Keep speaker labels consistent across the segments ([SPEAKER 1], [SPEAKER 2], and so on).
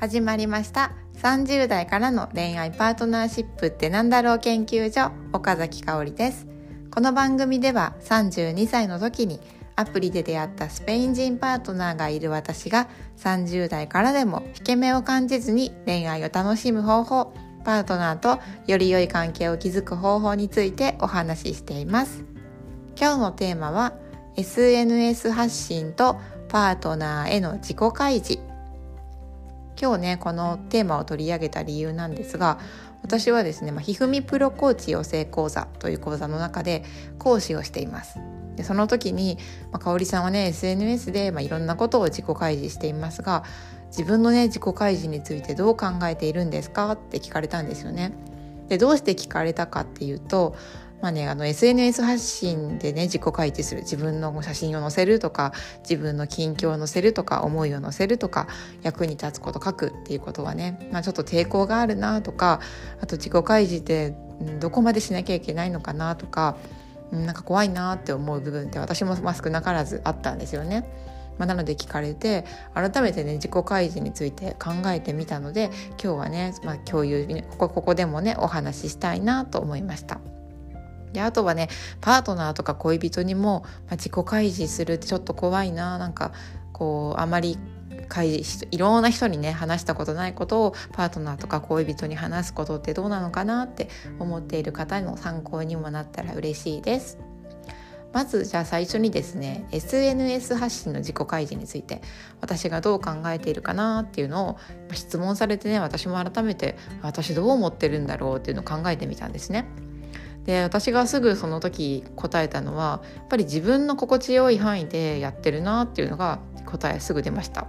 [SPEAKER 1] 始まりました。30代からの恋愛パートナーシップってなんだろう研究所岡崎香織です。この番組では32歳の時にアプリで出会ったスペイン人パートナーがいる私が30代からでも引け目を感じずに恋愛を楽しむ方法パートナーとより良い関係を築く方法についてお話ししています。今日のテーマは SNS 発信とパートナーへの自己開示。今日ねこのテーマを取り上げた理由なんですが私はですね、まあ、ひふみプロコーチ養成講座という講座の中で講師をしていますでその時に、まあ、香織さんはね SNS で、まあ、いろんなことを自己開示していますが自分のね自己開示についてどう考えているんですか？って聞かれたんですよね。でどうして聞かれたかっていうとまあね、あの SNS 発信でね自己開示する自分の写真を載せるとか自分の近況を載せるとか思いを載せるとか役に立つこと書くっていうことはね、まあ、ちょっと抵抗があるなとかあと自己開示ってどこまでしなきゃいけないのかなとかなんか怖いなって思う部分って私も少なからずあったんですよね。まあ、なので聞かれて改めてね自己開示について考えてみたので今日はね、まあ、共有ここここでもねお話ししたいなと思いました。であとはねパートナーとか恋人にも、まあ、自己開示するってちょっと怖いななんかこうあまり開示いろんな人にね話したことないことをパートナーとか恋人に話すことってどうなのかなって思っている方の参考にもなったら嬉しいです。まずじゃあ最初にですね SNS 発信の自己開示について私がどう考えているかなっていうのを質問されてね私も改めて私どう思ってるんだろうっていうのを考えてみたんですね。で私がすぐその時答えたのはやっぱり自分の心地よい範囲でやってるなっていうのが答えすぐ出ました。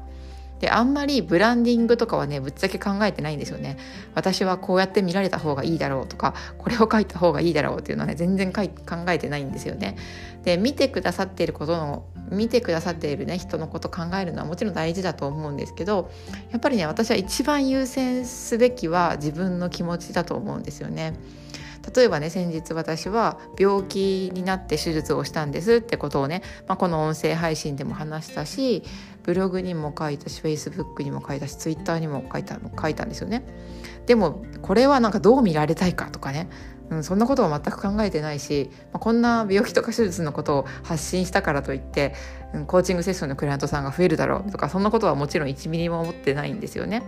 [SPEAKER 1] であんまりブランディングとかはねぶっちゃけ考えてないんですよね。私はこうやって見られた方がいいだろうとかこれを書いた方がいいだろうっていうのはね全然考えてないんですよね。で見てくださっていることの見てくださっているね人のこと考えるのはもちろん大事だと思うんですけどやっぱりね私は一番優先すべきは自分の気持ちだと思うんですよね。例えばね先日私は病気になって手術をしたんですってことをね、まあ、この音声配信でも話したしブログにも書いたしフェイスブックにも書いたしツイッターにも書いた書いたんですよね。でもこれはなんかどう見られたいかとかねうん、そんなことは全く考えてないし、まあ、こんな病気とか手術のことを発信したからといって、うん、コーチングセッションのクライアントさんが増えるだろうとかそんなことはもちろん1ミリも思ってないんですよね。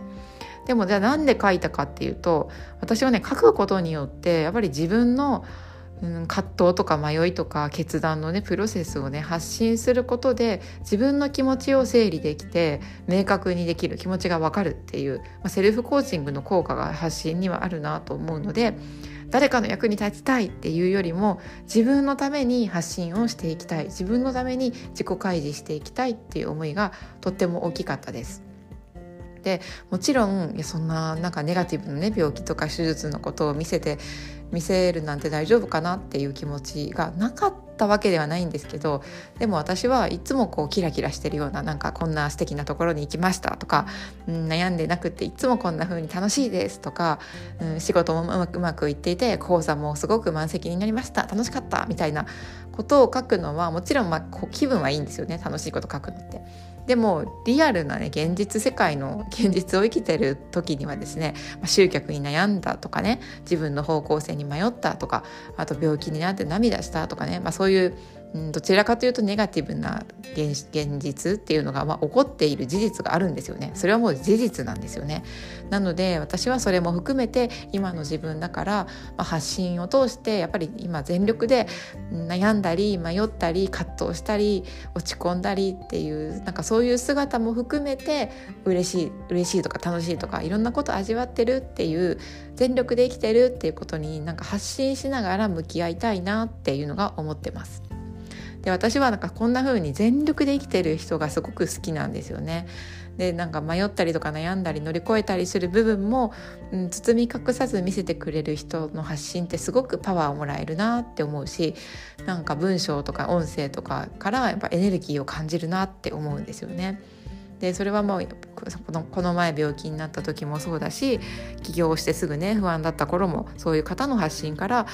[SPEAKER 1] でもじゃあなんで書いたかっていうと私はね書くことによってやっぱり自分の、うん、葛藤とか迷いとか決断のねプロセスをね発信することで自分の気持ちを整理できて明確にできる気持ちが分かるっていう、まあ、セルフコーチングの効果が発信にはあるなと思うので誰かの役に立ちたいっていうよりも自分のために発信をしていきたい自分のために自己開示していきたいっていう思いがとっても大きかったです。でもちろんいやそんななんかネガティブなね病気とか手術のことを見せて見せるなんて大丈夫かなっていう気持ちがなかったたわけではないんですけどでも私はいつもこうキラキラしてるようななんかこんな素敵なところに行きましたとか、うん、悩んでなくっていつもこんな風に楽しいですとか、うん、仕事もうまくうまくいっていて講座もすごく満席になりました楽しかったみたいなことを書くのはもちろんまあ気分はいいんですよね楽しいこと書くのって。でもリアルなね現実世界の現実を生きてる時にはですね、まあ、集客に悩んだとかね自分の方向性に迷ったとかあと病気になって涙したとかね、まあ、そういうん、どちらかというとネガティブな現実っていうのが、まあ、起こっている事実があるんですよねそれはもう事実なんですよねなので私はそれも含めて今の自分だから、まあ、発信を通してやっぱり今全力で悩んだり迷ったり葛藤したり落ち込んだりっていうなんかそういう姿も含めて嬉しい嬉しいとか楽しいとかいろんなこと味わってるっていう全力で生きてるっていうことになんか発信しながら向き合いたいなっていうのが思ってます。で私はなんかこんな風に全力で生きてる人がすごく好きなんですよね。でなんか迷ったりとか悩んだり乗り越えたりする部分も、うん、包み隠さず見せてくれる人の発信ってすごくパワーをもらえるなって思うしなんか文章とか音声とかからやっぱエネルギーを感じるなって思うんですよね。でそれはもうこのこの前病気になった時もそうだし起業してすぐね不安だった頃もそういう方の発信から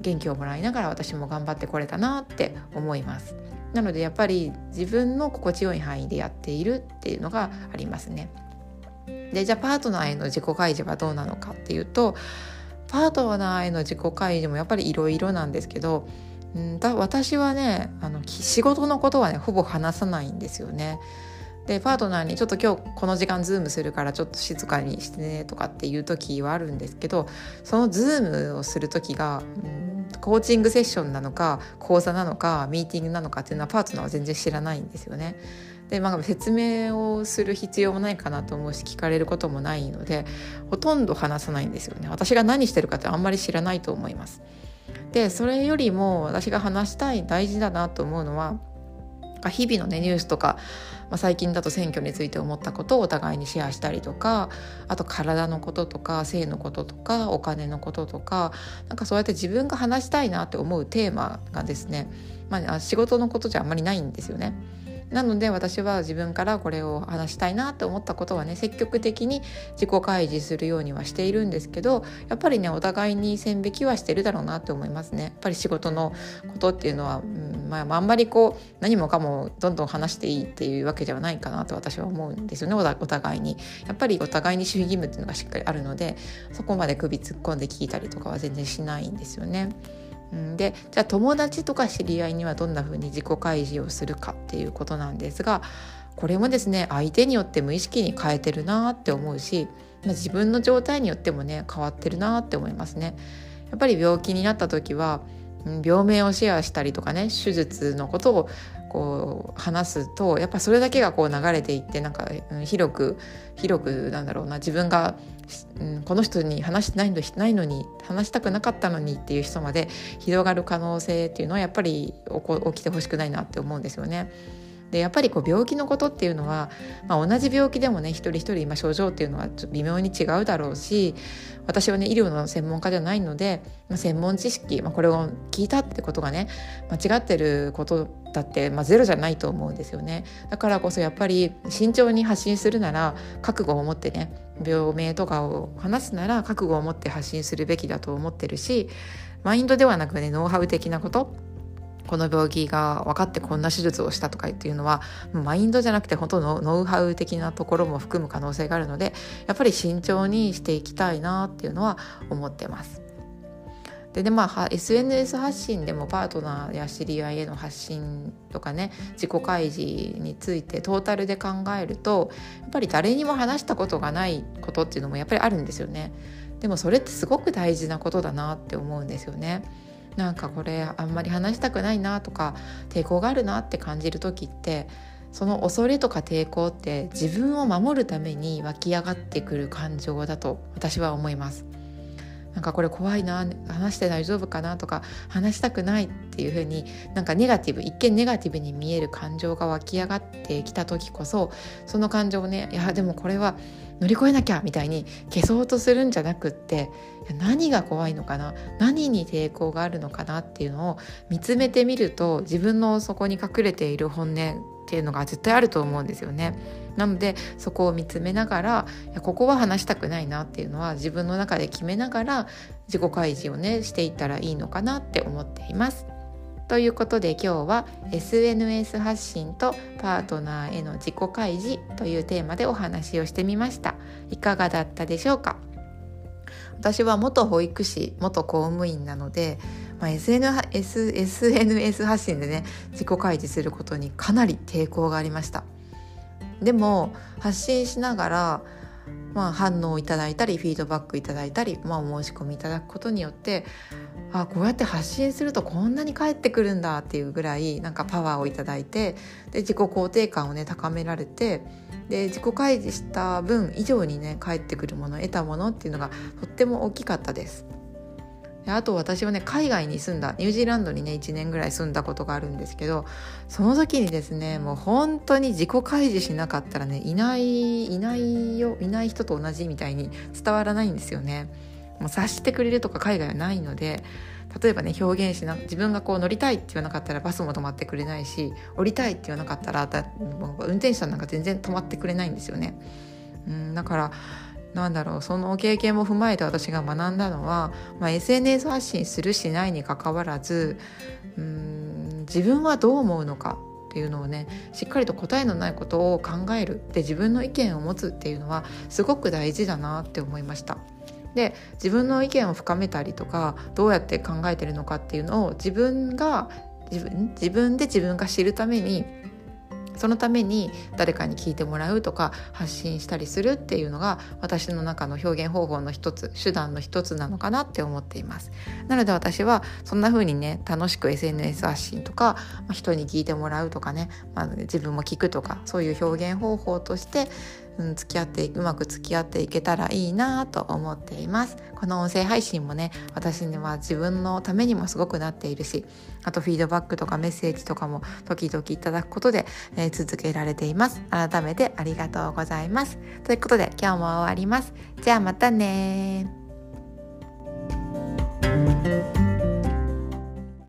[SPEAKER 1] 元気をもらいながら私も頑張ってこれたなって思いますなのでやっぱり自分の心地よい範囲でやっているっていうのがありますねでじゃあパートナーへの自己開示はどうなのかっていうとパートナーへの自己開示もやっぱりいろいろなんですけどんだ私はねあの仕事のことはねほぼ話さないんですよね。でパートナーにちょっと今日この時間ズームするからちょっと静かにしてねとかっていう時はあるんですけどそのズームをする時が、うん、コーチングセッションなのか講座なのかミーティングなのかっていうのはパートナーは全然知らないんですよね。でまあ、説明をする必要もないかなと思うし聞かれることもないのでほとんど話さないんですよね私が何してるかってあんまり知らないと思いますでそれよりも私が話したい大事だなと思うのは日々のねニュースとか、まあ、最近だと選挙について思ったことをお互いにシェアしたりとかあと体のこととか性のこととかお金のこととかなんかそうやって自分が話したいなって思うテーマがですね、まあ、仕事のことじゃあんまりないんですよね。なので私は自分からこれを話したいなって思ったことはね積極的に自己開示するようにはしているんですけどやっぱりねお互いに線引きはしてるだろうなって思いますね。やっぱり仕事のことっていうのは、うんまあ、あんまりこう何もかもどんどん話していいっていうわけではないかなと私は思うんですよねお互いに。やっぱりお互いに守秘義務っていうのがしっかりあるのでそこまで首突っ込んで聞いたりとかは全然しないんですよね。でじゃあ友達とか知り合いにはどんな風に自己開示をするかっていうことなんですがこれもですね相手によって無意識に変えてるなって思うし、ま、自分の状態によってもね変わってるなって思いますね。やっぱり病気になった時は病名をシェアしたりとかね手術のことをこう話すとやっぱそれだけがこう流れていってなんか、広く広くなんだろうな自分が、うん、この人に話してないのないのに話したくなかったのにっていう人まで広がる可能性っていうのはやっぱり起きてほしくないなって思うんですよね。でやっぱりこう病気のことっていうのは、まあ、同じ病気でもね一人一人今症状っていうのは微妙に違うだろうし私はね医療の専門家じゃないので、まあ、専門知識、まあ、これを聞いたってことがね間違ってることだって、まあ、ゼロじゃないと思うんですよね。だからこそやっぱり慎重に発信するなら覚悟を持ってね病名とかを話すなら覚悟を持って発信するべきだと思ってるしマインドではなくねノウハウ的なことこの病気が分かってこんな手術をしたとかっていうのはマインドじゃなくて本当のノウハウ的なところも含む可能性があるのでやっぱり慎重にしていきたいなっていうのは思ってます。ででまあ SNS 発信でもパートナーや知り合いへの発信とかね自己開示についてトータルで考えるとやっぱり誰にも話したことがないことっていうのもやっぱりあるんですよね。でもそれってすごく大事なことだなって思うんですよね。なんかこれあんまり話したくないなとか抵抗があるなって感じる時ってその恐れとか抵抗って自分を守るために湧き上がってくる感情だと私は思います。なんかこれ怖いな話して大丈夫かなとか話したくないっていう風になんかネガティブ一見ネガティブに見える感情が湧き上がってきた時こそその感情をねいやでもこれは乗り越えなきゃみたいに消そうとするんじゃなくって何が怖いのかな何に抵抗があるのかなっていうのを見つめてみると自分の底に隠れている本音っていうのが絶対あると思うんですよね。なのでそこを見つめながらいやここは話したくないなっていうのは自分の中で決めながら自己開示をねしていったらいいのかなって思っています。ということで今日は SNS 発信とパートナーへの自己開示というテーマでお話をしてみましたいかがだったでしょうか？私は元保育士元公務員なので、まあ、SNS, SNS 発信でね自己開示することにかなり抵抗がありました。でも発信しながらまあ、反応をいただいたりフィードバックいただいたり、まあ、お申し込みいただくことによってあこうやって発信するとこんなに返ってくるんだっていうぐらいなんかパワーをいただいてで自己肯定感をね高められてで自己開示した分以上にね返ってくるもの得たものっていうのがとっても大きかったです。あと私はね海外に住んだニュージーランドにね1年ぐらい住んだことがあるんですけどその時にですねもう本当に自己開示しなかったらねいないいないよいない人と同じみたいに伝わらないんですよね。もう察してくれるとか海外はないので例えばね表現しな自分がこう乗りたいって言わなかったらバスも止まってくれないし降りたいって言わなかったらだ運転手さんなんか全然止まってくれないんですよね。うんだからなんだろうその経験も踏まえて私が学んだのは、まあ、SNS 発信するしないにかかわらずうん自分はどう思うのかっっていうのをねしっかりと答えのないことを考えるで自分の意見を持つっていうのはすごく大事だなって思いました。で自分の意見を深めたりとかどうやって考えてるのかっていうのを自分が自分自分で自分が知るためにそのために誰かに聞いてもらうとか発信したりするっていうのが私の中の表現方法の一つ手段の一つなのかなって思っています。なので私はそんな風にね楽しく SNS 発信とか、人に聞いてもらうとかね、まあ、自分も聞くとかそういう表現方法としてうん、付き合ってうまく付き合っていけたらいいなと思っています。この音声配信もね私には自分のためにもすごくなっているしあとフィードバックとかメッセージとかも時々いただくことで、えー、続けられています。改めてありがとうございます。ということで今日も終わります。じゃあまたね